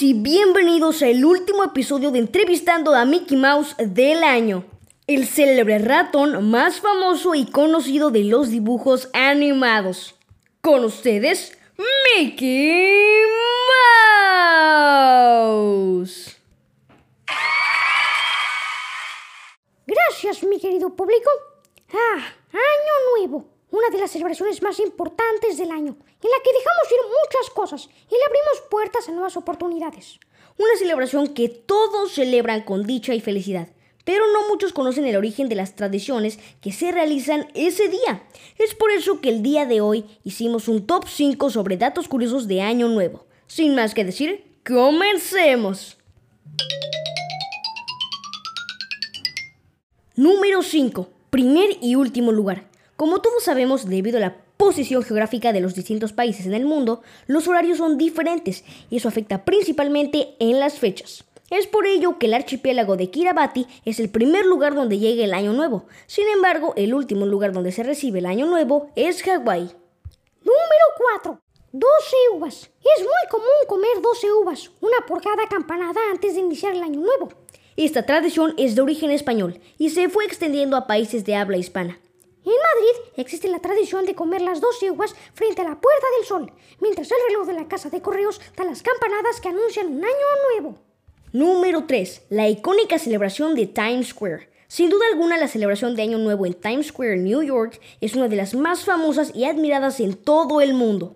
y bienvenidos al último episodio de Entrevistando a Mickey Mouse del año. El célebre ratón más famoso y conocido de los dibujos animados. Con ustedes, Mickey Mouse. Gracias, mi querido público. Ah, Año Nuevo, una de las celebraciones más importantes del año, en la que dejamos ir muchas cosas y le abrimos puertas a nuevas oportunidades. Una celebración que todos celebran con dicha y felicidad, pero no muchos conocen el origen de las tradiciones que se realizan ese día. Es por eso que el día de hoy hicimos un top 5 sobre datos curiosos de Año Nuevo. Sin más que decir, comencemos. Número 5. Primer y último lugar. Como todos sabemos, debido a la posición geográfica de los distintos países en el mundo, los horarios son diferentes y eso afecta principalmente en las fechas. Es por ello que el archipiélago de Kiribati es el primer lugar donde llega el Año Nuevo. Sin embargo, el último lugar donde se recibe el Año Nuevo es Hawái. Número 4. 12 uvas. Es muy común comer 12 uvas, una por cada campanada antes de iniciar el Año Nuevo. Esta tradición es de origen español y se fue extendiendo a países de habla hispana. En Madrid existe la tradición de comer las 12 uvas frente a la Puerta del Sol, mientras el reloj de la casa de correos da las campanadas que anuncian un año nuevo. Número 3. La icónica celebración de Times Square. Sin duda alguna, la celebración de Año Nuevo en Times Square, New York, es una de las más famosas y admiradas en todo el mundo.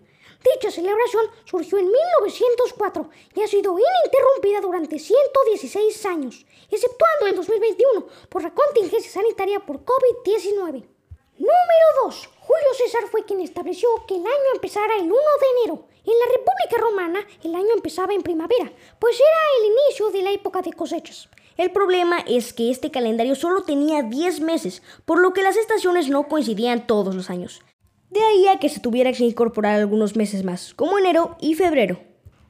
Dicha celebración surgió en 1904 y ha sido ininterrumpida durante 116 años, exceptuando el 2021 por la contingencia sanitaria por COVID-19. Número 2. Julio César fue quien estableció que el año empezara el 1 de enero. En la República Romana el año empezaba en primavera, pues era el inicio de la época de cosechas. El problema es que este calendario solo tenía 10 meses, por lo que las estaciones no coincidían todos los años. De ahí a que se tuviera que incorporar algunos meses más, como enero y febrero.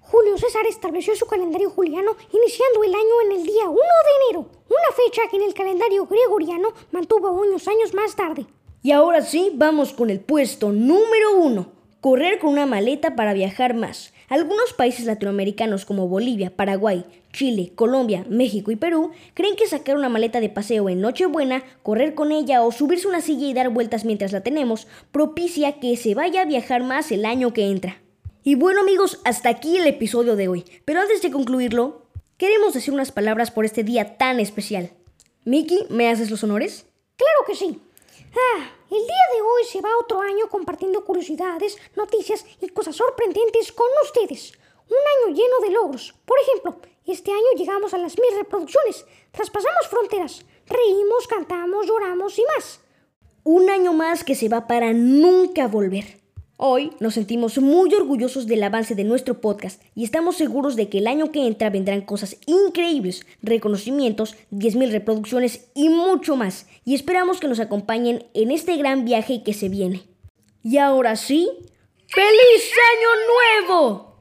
Julio César estableció su calendario juliano iniciando el año en el día 1 de enero, una fecha que en el calendario gregoriano mantuvo unos años más tarde. Y ahora sí, vamos con el puesto número uno. Correr con una maleta para viajar más. Algunos países latinoamericanos como Bolivia, Paraguay, Chile, Colombia, México y Perú creen que sacar una maleta de paseo en Nochebuena, correr con ella o subirse una silla y dar vueltas mientras la tenemos propicia que se vaya a viajar más el año que entra. Y bueno amigos, hasta aquí el episodio de hoy. Pero antes de concluirlo, queremos decir unas palabras por este día tan especial. Miki, ¿me haces los honores? Claro que sí. Ah, el día de hoy se va otro año compartiendo curiosidades, noticias y cosas sorprendentes con ustedes. Un año lleno de logros. Por ejemplo, este año llegamos a las mil reproducciones, traspasamos fronteras, reímos, cantamos, lloramos y más. Un año más que se va para nunca volver. Hoy nos sentimos muy orgullosos del avance de nuestro podcast y estamos seguros de que el año que entra vendrán cosas increíbles, reconocimientos, 10.000 reproducciones y mucho más. Y esperamos que nos acompañen en este gran viaje que se viene. Y ahora sí, ¡Feliz Año Nuevo!